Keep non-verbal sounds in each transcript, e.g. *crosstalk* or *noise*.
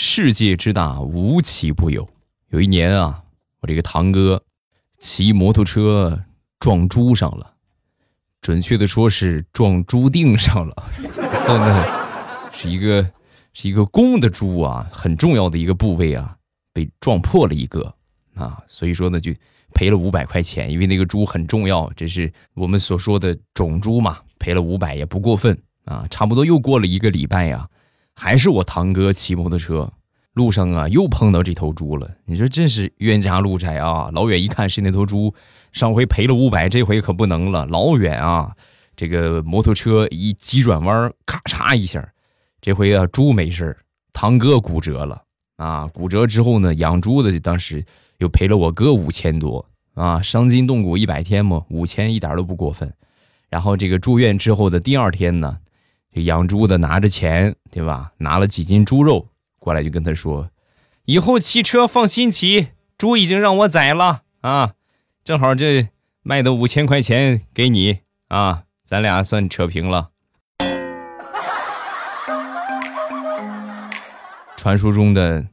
世界之大，无奇不有。有一年啊，我这个堂哥骑摩托车撞猪上了，准确的说是撞猪腚上了。然后呢，是一个是一个公的猪啊，很重要的一个部位啊，被撞破了一个啊，所以说呢就赔了五百块钱，因为那个猪很重要，这是我们所说的种猪嘛，赔了五百也不过分啊。差不多又过了一个礼拜呀，还是我堂哥骑摩托车。路上啊，又碰到这头猪了。你说真是冤家路窄啊！老远一看是那头猪，上回赔了五百，这回可不能了。老远啊，这个摩托车一急转弯，咔嚓一下，这回啊，猪没事堂哥骨折了啊。骨折之后呢，养猪的当时又赔了我哥五千多啊，伤筋动骨一百天嘛，五千一点都不过分。然后这个住院之后的第二天呢，这养猪的拿着钱，对吧？拿了几斤猪肉。过来就跟他说：“以后骑车放心骑，猪已经让我宰了啊！正好这卖的五千块钱给你啊，咱俩算扯平了。”传说中的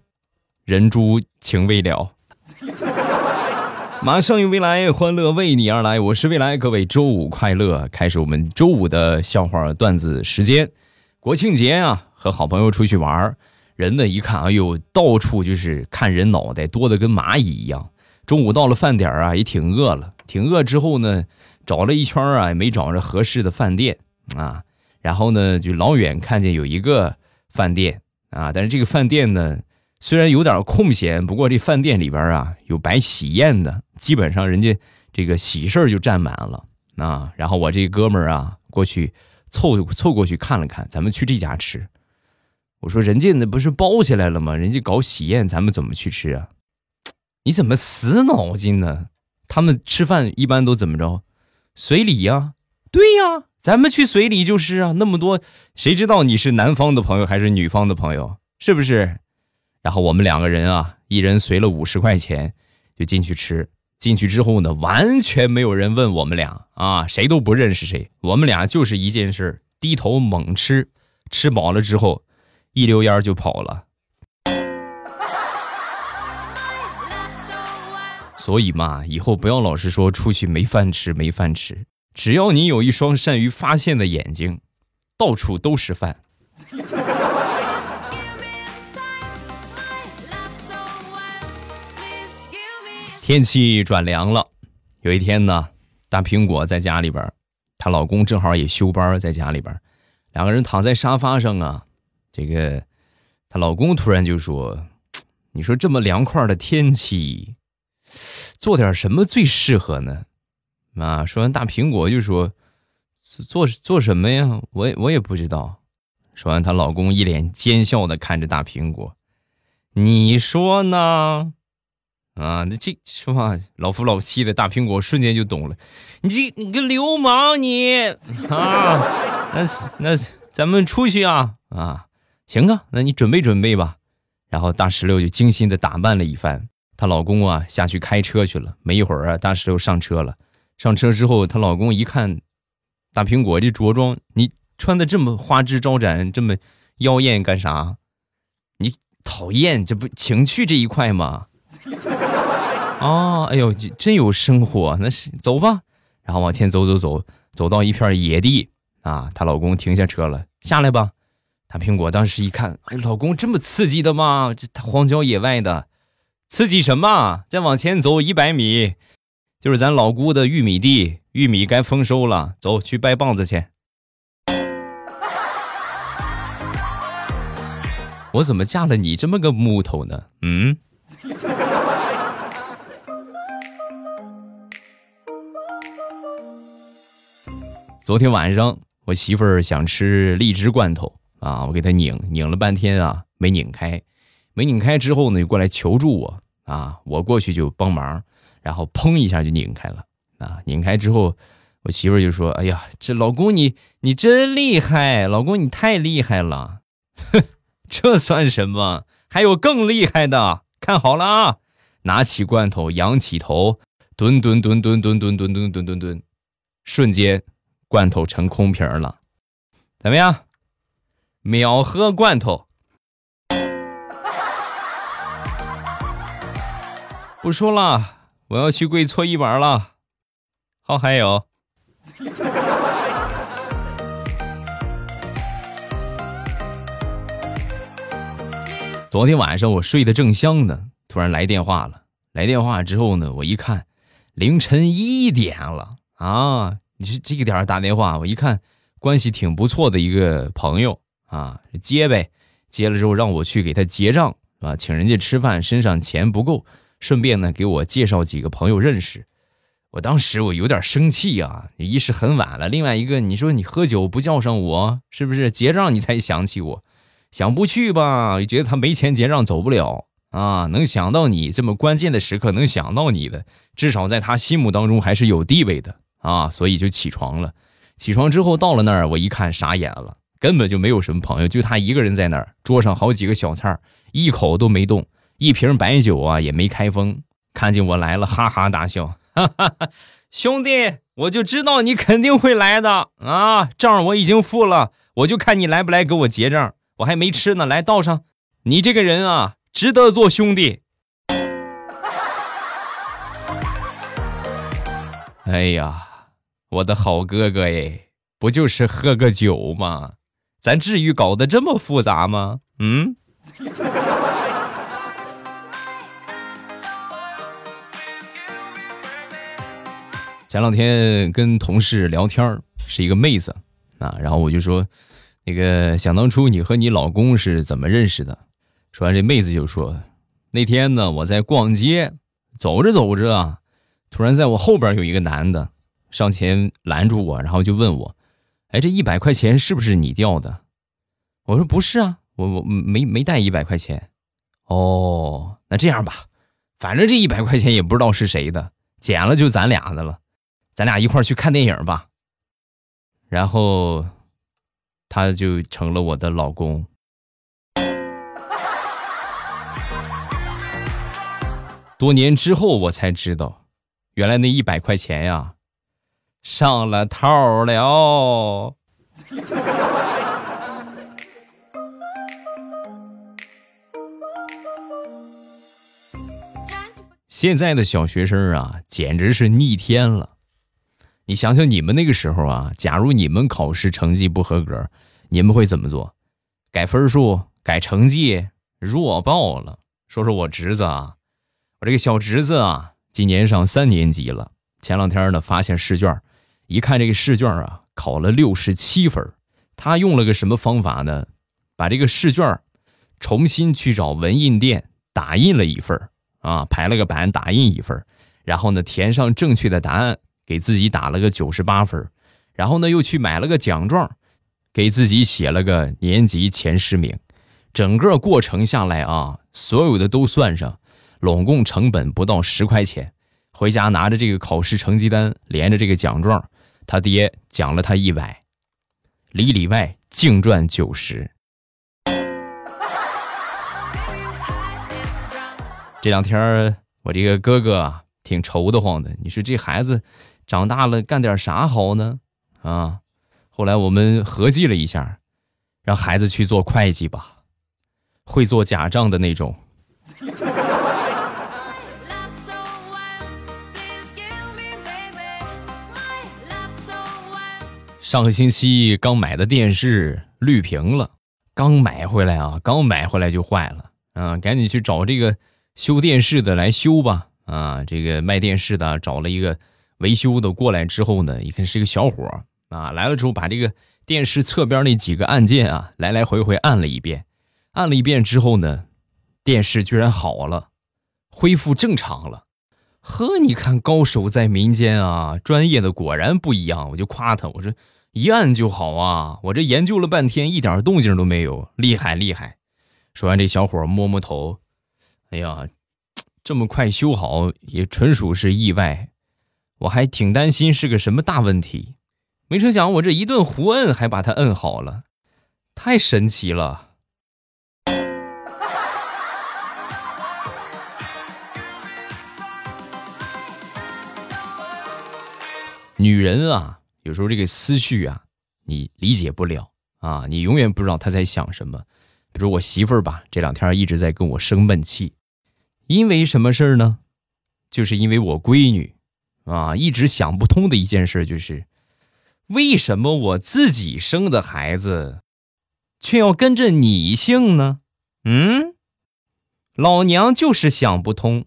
人猪情未了，马上有未来，欢乐为你而来。我是未来，各位周五快乐！开始我们周五的笑话段子时间。国庆节啊，和好朋友出去玩儿。人呢一看，哎呦，到处就是看人脑袋多的跟蚂蚁一样。中午到了饭点啊，也挺饿了，挺饿之后呢，找了一圈啊，也没找着合适的饭店啊。然后呢，就老远看见有一个饭店啊，但是这个饭店呢，虽然有点空闲，不过这饭店里边啊有摆喜宴的，基本上人家这个喜事就占满了啊。然后我这哥们儿啊过去凑凑过去看了看，咱们去这家吃。我说人家那不是包起来了吗？人家搞喜宴，咱们怎么去吃啊？你怎么死脑筋呢？他们吃饭一般都怎么着？随礼呀？对呀，咱们去随礼就是啊。那么多，谁知道你是男方的朋友还是女方的朋友？是不是？然后我们两个人啊，一人随了五十块钱，就进去吃。进去之后呢，完全没有人问我们俩啊，谁都不认识谁。我们俩就是一件事，低头猛吃，吃饱了之后。一溜烟就跑了，所以嘛，以后不要老是说出去没饭吃没饭吃，只要你有一双善于发现的眼睛，到处都是饭。天气转凉了，有一天呢，大苹果在家里边，她老公正好也休班在家里边，两个人躺在沙发上啊。这个，她老公突然就说：“你说这么凉快的天气，做点什么最适合呢？”啊，说完大苹果就说：“做做什么呀？我我也不知道。”说完，她老公一脸奸笑的看着大苹果：“你说呢？”啊，那这说话老夫老妻的大苹果瞬间就懂了：“你这你个流氓你啊！那那咱们出去啊啊！”行啊，那你准备准备吧。然后大石榴就精心的打扮了一番，她老公啊下去开车去了。没一会儿啊，大石榴上车了。上车之后，她老公一看，大苹果这着装，你穿的这么花枝招展，这么妖艳干啥？你讨厌，这不情趣这一块吗？啊，哎呦，真有生活，那是走吧。然后往前走走走，走到一片野地啊，她老公停下车了，下来吧。大苹果当时一看，哎，老公这么刺激的吗？这荒郊野外的，刺激什么？再往前走一百米，就是咱老姑的玉米地，玉米该丰收了，走去掰棒子去。*laughs* 我怎么嫁了你这么个木头呢？嗯。昨天晚上，我媳妇儿想吃荔枝罐头。啊！我给她拧拧了半天啊，没拧开，没拧开之后呢，就过来求助我啊！我过去就帮忙，然后砰一下就拧开了啊！拧开之后，我媳妇儿就说：“哎呀，这老公你你真厉害，老公你太厉害了！”哼，*laughs* 这算什么？还有更厉害的，看好了啊！拿起罐头，仰起头，蹲蹲蹲蹲蹲蹲蹲蹲蹲蹲蹲，瞬间罐头成空瓶了，怎么样？秒喝罐头。不说了，我要去跪搓衣板了。好，还有。昨天晚上我睡得正香呢，突然来电话了。来电话之后呢，我一看，凌晨一点了。啊。你是这个点打电话，我一看关系挺不错的一个朋友啊，接呗。接了之后让我去给他结账啊，请人家吃饭，身上钱不够，顺便呢给我介绍几个朋友认识。我当时我有点生气啊，一是很晚了，另外一个你说你喝酒不叫上我，是不是结账你才想起我？想不去吧，觉得他没钱结账走不了啊。能想到你这么关键的时刻能想到你的，至少在他心目当中还是有地位的啊。所以就起床了。起床之后到了那儿，我一看傻眼了，根本就没有什么朋友，就他一个人在那儿。桌上好几个小菜一口都没动，一瓶白酒啊也没开封。看见我来了，哈哈大笑，哈哈，兄弟，我就知道你肯定会来的啊！账我已经付了，我就看你来不来给我结账。我还没吃呢，来倒上。你这个人啊，值得做兄弟。*laughs* 哎呀，我的好哥哥哎，不就是喝个酒吗？咱至于搞得这么复杂吗？嗯。*laughs* 前两天跟同事聊天是一个妹子啊，然后我就说。那个想当初你和你老公是怎么认识的？说完这妹子就说：“那天呢，我在逛街，走着走着啊，突然在我后边有一个男的上前拦住我，然后就问我：‘哎，这一百块钱是不是你掉的？’我说：‘不是啊，我我没没带一百块钱。’哦，那这样吧，反正这一百块钱也不知道是谁的，捡了就咱俩的了，咱俩一块去看电影吧。然后。”他就成了我的老公。多年之后，我才知道，原来那一百块钱呀，上了套了。现在的小学生啊，简直是逆天了。你想想，你们那个时候啊，假如你们考试成绩不合格，你们会怎么做？改分数、改成绩，弱爆了。说说我侄子啊，我这个小侄子啊，今年上三年级了。前两天呢，发现试卷，一看这个试卷啊，考了六十七分。他用了个什么方法呢？把这个试卷重新去找文印店打印了一份啊，排了个版打印一份，然后呢，填上正确的答案。给自己打了个九十八分，然后呢又去买了个奖状，给自己写了个年级前十名。整个过程下来啊，所有的都算上，拢共成本不到十块钱。回家拿着这个考试成绩单，连着这个奖状，他爹奖了他一百，里里外净赚九十。这两天我这个哥哥挺愁得慌的，你说这孩子。长大了干点啥好呢？啊！后来我们合计了一下，让孩子去做会计吧，会做假账的那种。上个星期刚买的电视绿屏了，刚买回来啊，刚买回来就坏了啊！赶紧去找这个修电视的来修吧！啊，这个卖电视的找了一个。维修的过来之后呢，一看是个小伙啊，来了之后把这个电视侧边那几个按键啊，来来回回按了一遍，按了一遍之后呢，电视居然好了，恢复正常了。呵，你看高手在民间啊，专业的果然不一样。我就夸他，我说一按就好啊，我这研究了半天一点动静都没有，厉害厉害。说完，这小伙摸摸头，哎呀，这么快修好也纯属是意外。我还挺担心是个什么大问题，没成想我这一顿胡摁还把它摁好了，太神奇了。女人啊，有时候这个思绪啊，你理解不了啊，你永远不知道他在想什么。比如我媳妇儿吧，这两天一直在跟我生闷气，因为什么事儿呢？就是因为我闺女，啊，一直想不通的一件事就是，为什么我自己生的孩子，却要跟着你姓呢？嗯，老娘就是想不通。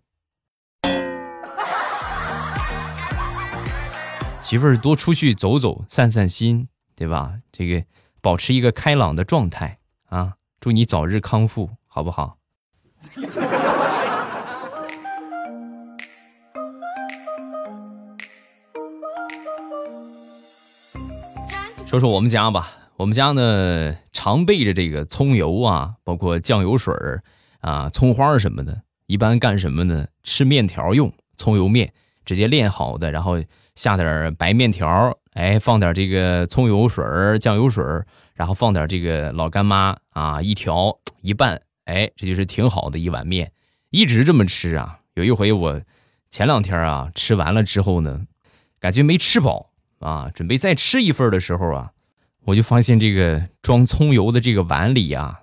媳妇儿多出去走走，散散心，对吧？这个保持一个开朗的状态啊！祝你早日康复，好不好？说说我们家吧，我们家呢常备着这个葱油啊，包括酱油水儿啊、葱花什么的。一般干什么呢？吃面条用，葱油面直接炼好的，然后下点白面条，哎，放点这个葱油水、酱油水，然后放点这个老干妈啊，一调一拌，哎，这就是挺好的一碗面。一直这么吃啊。有一回我前两天啊吃完了之后呢，感觉没吃饱。啊，准备再吃一份的时候啊，我就发现这个装葱油的这个碗里啊，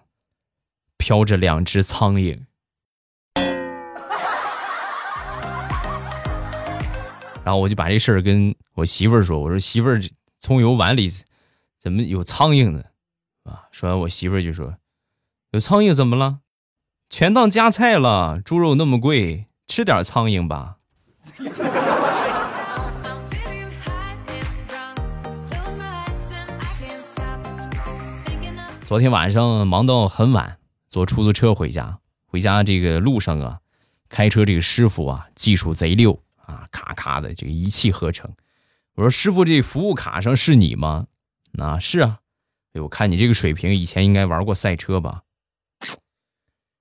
飘着两只苍蝇。然后我就把这事儿跟我媳妇儿说，我说媳妇儿，葱油碗里怎么有苍蝇呢？啊，说完我媳妇儿就说，有苍蝇怎么了？全当夹菜了，猪肉那么贵，吃点苍蝇吧。昨天晚上忙到很晚，坐出租车回家。回家这个路上啊，开车这个师傅啊，技术贼溜啊，咔咔的这个一气呵成。我说师傅，这服务卡上是你吗？啊，是啊。哎，我看你这个水平，以前应该玩过赛车吧？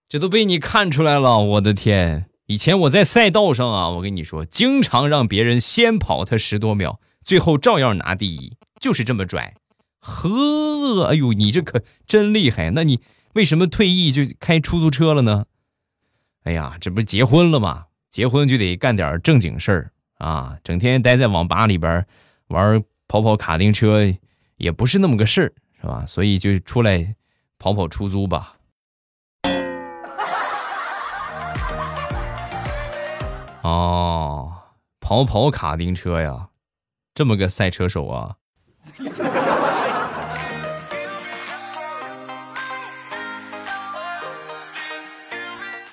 这都被你看出来了，我的天！以前我在赛道上啊，我跟你说，经常让别人先跑他十多秒，最后照样拿第一，就是这么拽。呵，哎呦，你这可真厉害！那你为什么退役就开出租车了呢？哎呀，这不结婚了吗？结婚就得干点正经事儿啊，整天待在网吧里边玩跑跑卡丁车也不是那么个事儿，是吧？所以就出来跑跑出租吧。*laughs* 哦，跑跑卡丁车呀，这么个赛车手啊！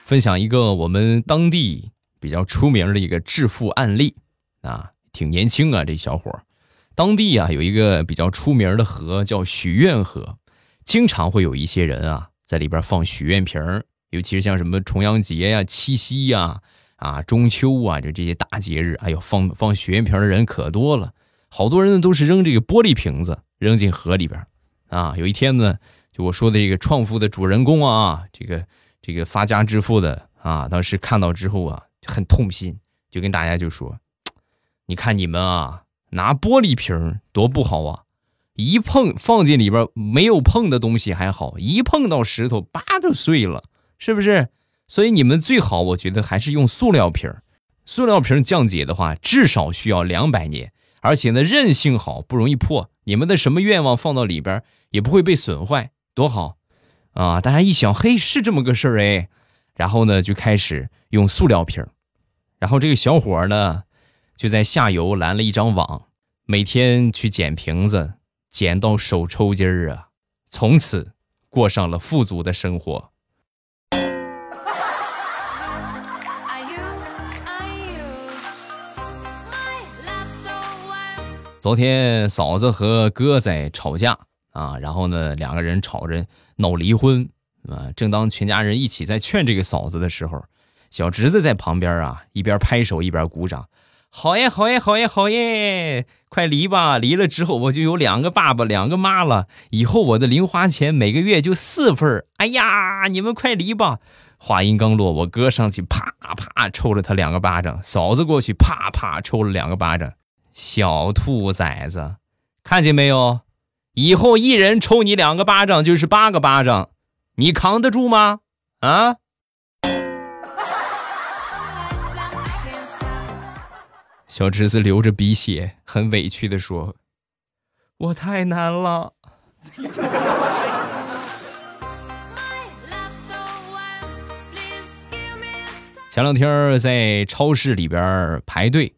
分享一个我们当地比较出名的一个致富案例啊，挺年轻啊，这小伙儿。当地啊有一个比较出名的河叫许愿河，经常会有一些人啊在里边放许愿瓶儿，尤其是像什么重阳节呀、七夕呀、啊中秋啊，就这些大节日，哎呦，放放许愿瓶的人可多了。好多人呢都是扔这个玻璃瓶子扔进河里边啊。有一天呢，就我说的这个创富的主人公啊，这个。这个发家致富的啊，当时看到之后啊，很痛心，就跟大家就说：“你看你们啊，拿玻璃瓶多不好啊，一碰放进里边没有碰的东西还好，一碰到石头，叭就碎了，是不是？所以你们最好，我觉得还是用塑料瓶塑料瓶降解的话，至少需要两百年，而且呢韧性好，不容易破。你们的什么愿望放到里边也不会被损坏，多好。”啊！大家一想，嘿，是这么个事儿哎，然后呢，就开始用塑料瓶然后这个小伙呢，就在下游拦了一张网，每天去捡瓶子，捡到手抽筋儿啊！从此过上了富足的生活。昨天嫂子和哥在吵架啊，然后呢，两个人吵着。闹离婚啊！正当全家人一起在劝这个嫂子的时候，小侄子在旁边啊，一边拍手一边鼓掌：“好耶，好耶，好耶，好耶！快离吧！离了之后我就有两个爸爸，两个妈了。以后我的零花钱每个月就四份哎呀，你们快离吧！”话音刚落，我哥上去啪啪抽了他两个巴掌，嫂子过去啪啪抽了两个巴掌。小兔崽子，看见没有？以后一人抽你两个巴掌，就是八个巴掌，你扛得住吗？啊！小侄子流着鼻血，很委屈的说：“我太难了。*laughs* ”前两天在超市里边排队，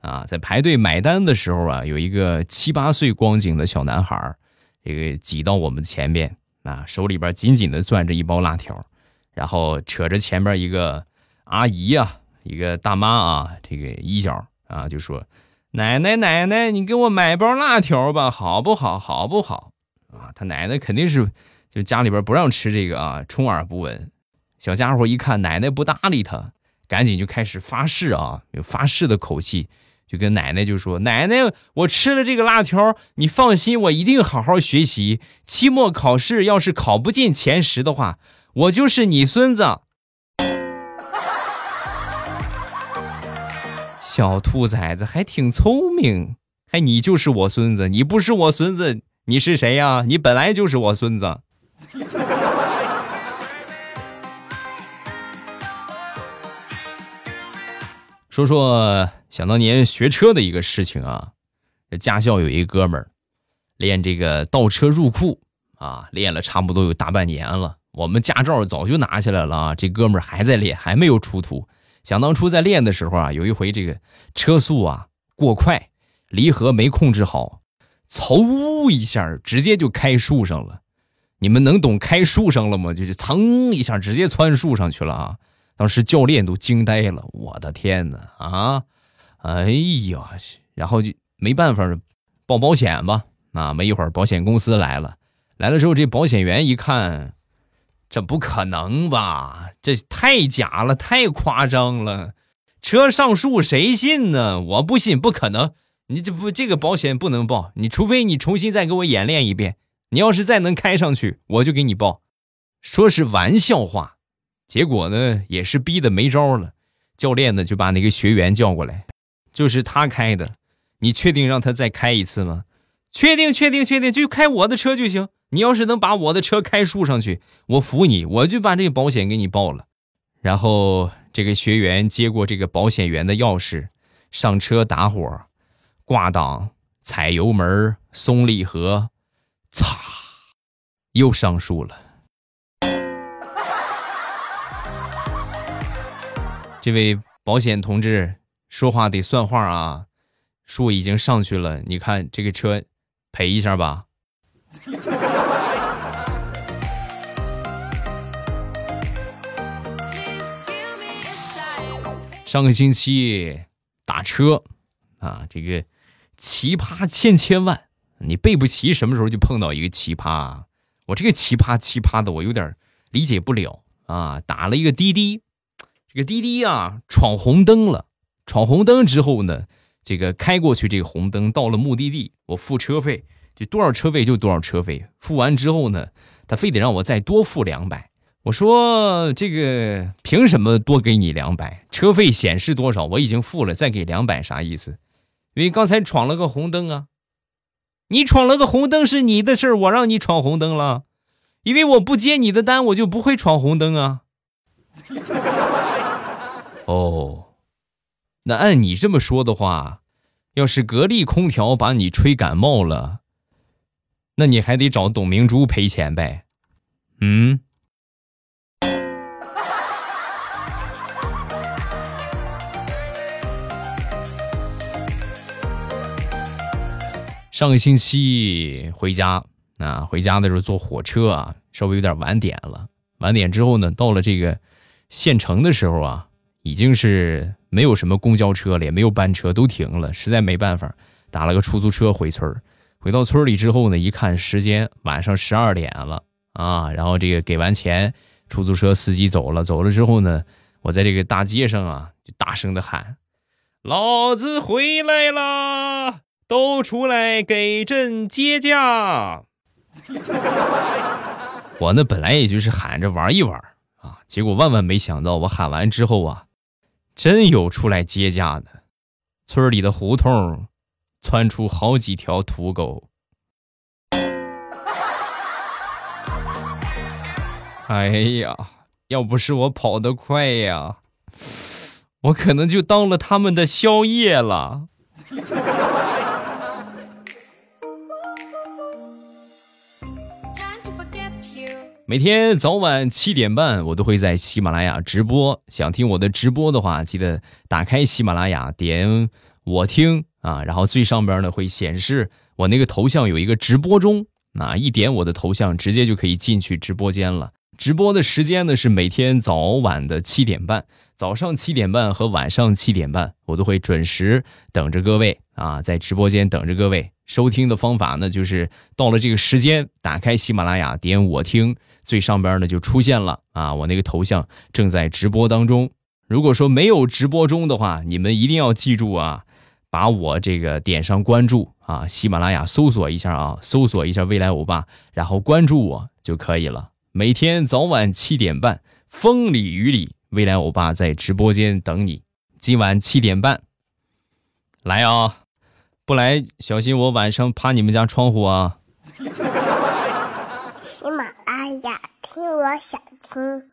啊，在排队买单的时候啊，有一个七八岁光景的小男孩，这个挤到我们前边，啊，手里边紧紧的攥着一包辣条，然后扯着前边一个阿姨啊，一个大妈啊，这个衣角啊，就说：“奶奶奶奶，你给我买包辣条吧，好不好？好不好？”啊，他奶奶肯定是就家里边不让吃这个啊，充耳不闻。小家伙一看奶奶不搭理他，赶紧就开始发誓啊，有发誓的口气，就跟奶奶就说：“奶奶，我吃了这个辣条，你放心，我一定好好学习。期末考试要是考不进前十的话，我就是你孙子。”小兔崽子还挺聪明，还你就是我孙子，你不是我孙子，你是谁呀？你本来就是我孙子。说说想当年学车的一个事情啊，驾校有一哥们儿练这个倒车入库啊，练了差不多有大半年了。我们驾照早就拿下来了啊，这哥们儿还在练，还没有出图。想当初在练的时候啊，有一回这个车速啊过快，离合没控制好，嗖一下直接就开树上了。你们能懂开树上了吗？就是噌一下直接窜树上去了啊！当时教练都惊呆了，我的天哪啊！哎呀，然后就没办法报保险吧。啊，没一会儿保险公司来了，来了之后这保险员一看，这不可能吧？这太假了，太夸张了！车上树谁信呢？我不信，不可能！你这不这个保险不能报，你除非你重新再给我演练一遍。你要是再能开上去，我就给你报。说是玩笑话。结果呢，也是逼得没招了。教练呢就把那个学员叫过来，就是他开的，你确定让他再开一次吗？确定，确定，确定，就开我的车就行。你要是能把我的车开树上去，我服你，我就把这个保险给你报了。然后这个学员接过这个保险员的钥匙，上车打火，挂档，踩油门，松离合，擦，又上树了。这位保险同志说话得算话啊！树已经上去了，你看这个车，赔一下吧。上个星期打车啊，这个奇葩千千万，你备不齐，什么时候就碰到一个奇葩？我这个奇葩奇葩的，我有点理解不了啊！打了一个滴滴。这个滴滴啊，闯红灯了。闯红灯之后呢，这个开过去这个红灯，到了目的地，我付车费，就多少车费就多少车费。付完之后呢，他非得让我再多付两百。我说这个凭什么多给你两百？车费显示多少？我已经付了，再给两百啥意思？因为刚才闯了个红灯啊。你闯了个红灯是你的事儿，我让你闯红灯了，因为我不接你的单，我就不会闯红灯啊。*laughs* 哦，那按你这么说的话，要是格力空调把你吹感冒了，那你还得找董明珠赔钱呗？嗯。*laughs* 上个星期回家啊，回家的时候坐火车啊，稍微有点晚点了。晚点之后呢，到了这个县城的时候啊。已经是没有什么公交车了，也没有班车，都停了，实在没办法，打了个出租车回村回到村里之后呢，一看时间晚上十二点了啊，然后这个给完钱，出租车司机走了，走了之后呢，我在这个大街上啊，就大声的喊：“老子回来了，都出来给朕接驾！” *laughs* 我呢本来也就是喊着玩一玩啊，结果万万没想到，我喊完之后啊。真有出来接驾的，村里的胡同窜出好几条土狗。*laughs* 哎呀，要不是我跑得快呀，我可能就当了他们的宵夜了。每天早晚七点半，我都会在喜马拉雅直播。想听我的直播的话，记得打开喜马拉雅，点我听啊，然后最上边呢会显示我那个头像有一个直播中啊，一点我的头像，直接就可以进去直播间了。直播的时间呢是每天早晚的七点半，早上七点半和晚上七点半，我都会准时等着各位啊，在直播间等着各位。收听的方法呢，就是到了这个时间，打开喜马拉雅，点我听。最上边呢就出现了啊，我那个头像正在直播当中。如果说没有直播中的话，你们一定要记住啊，把我这个点上关注啊，喜马拉雅搜索一下啊，搜索一下未来欧巴，然后关注我就可以了。每天早晚七点半，风里雨里，未来欧巴在直播间等你。今晚七点半来啊，不来小心我晚上趴你们家窗户啊。*laughs* 喜马哎呀，听我想听。